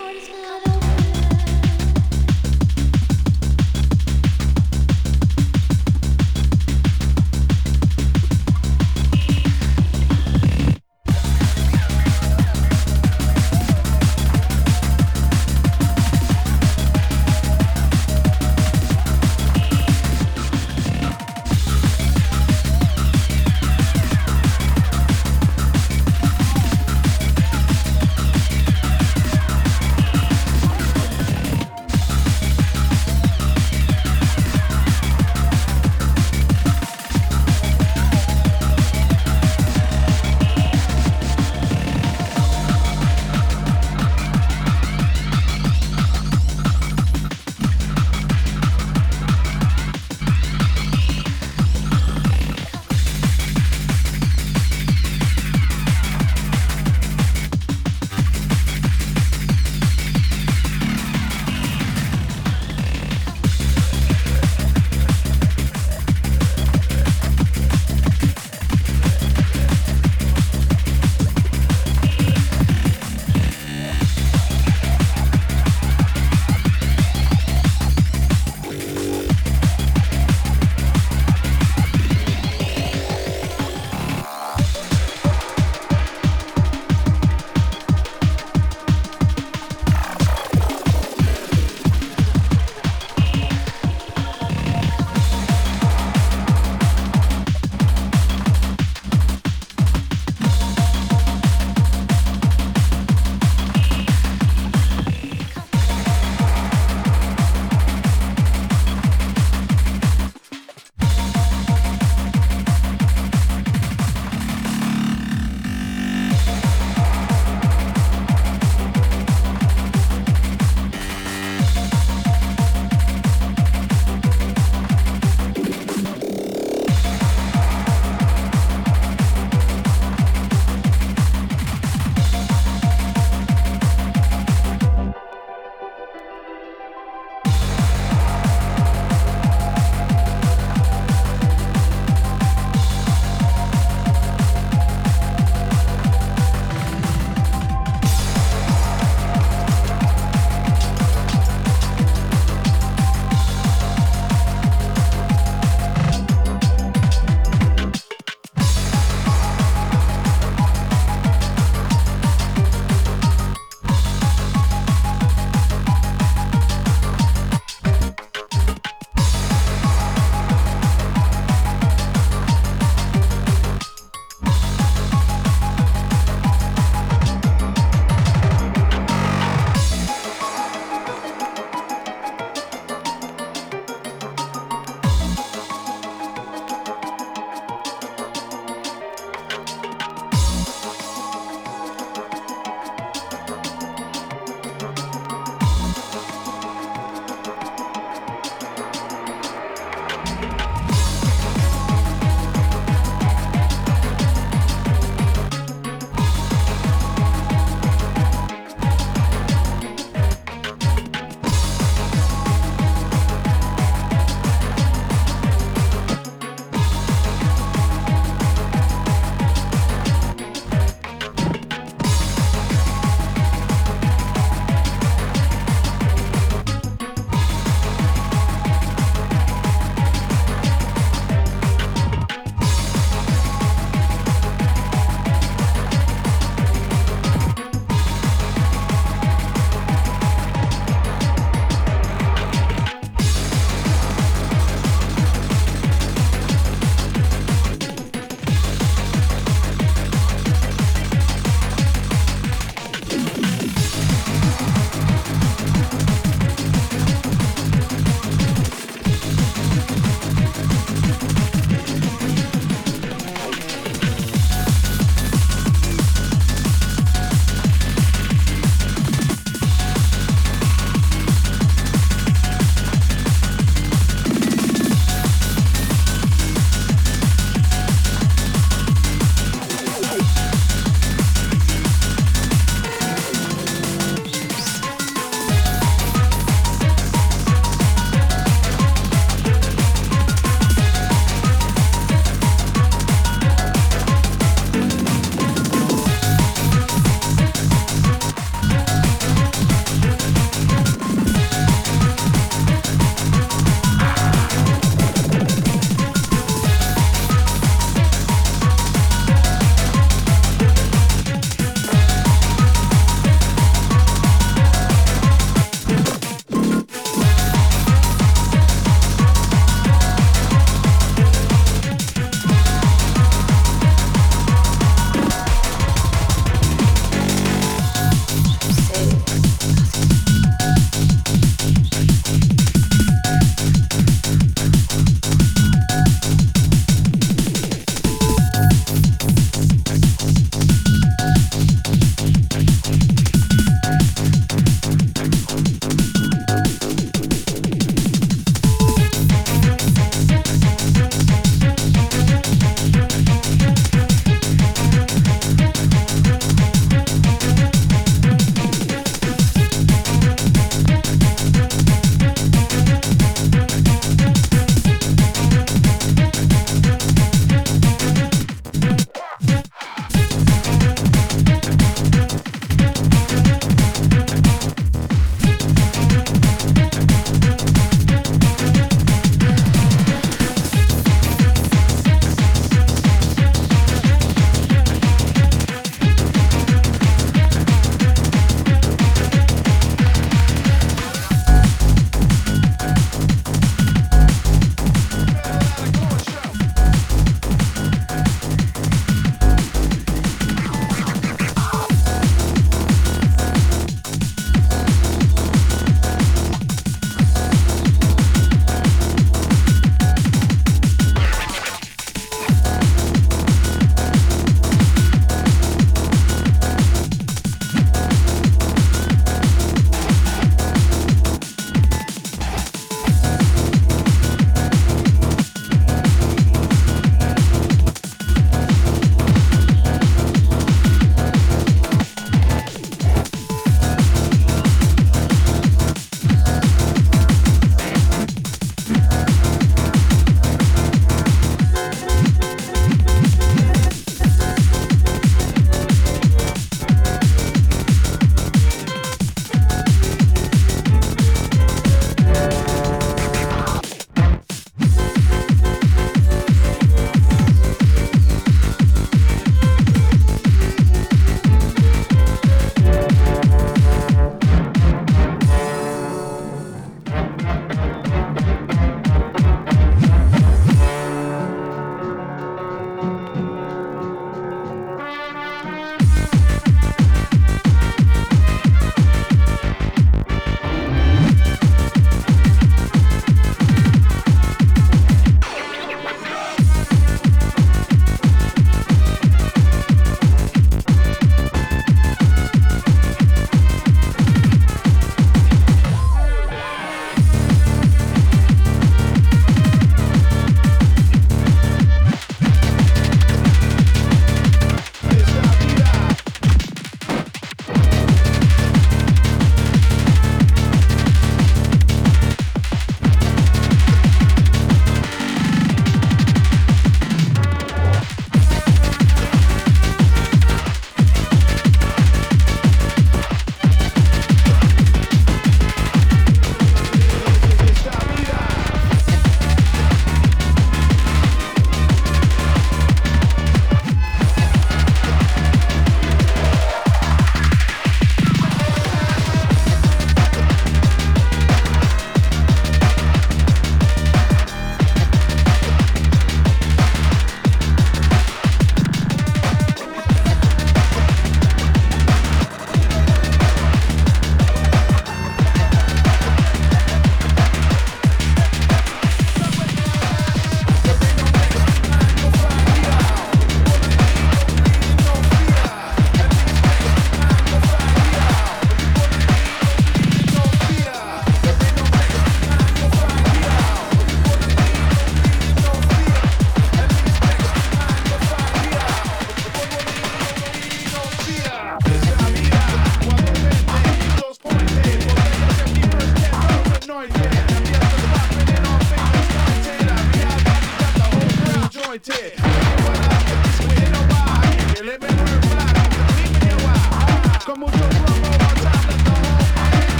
heart is not.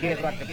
Sierra que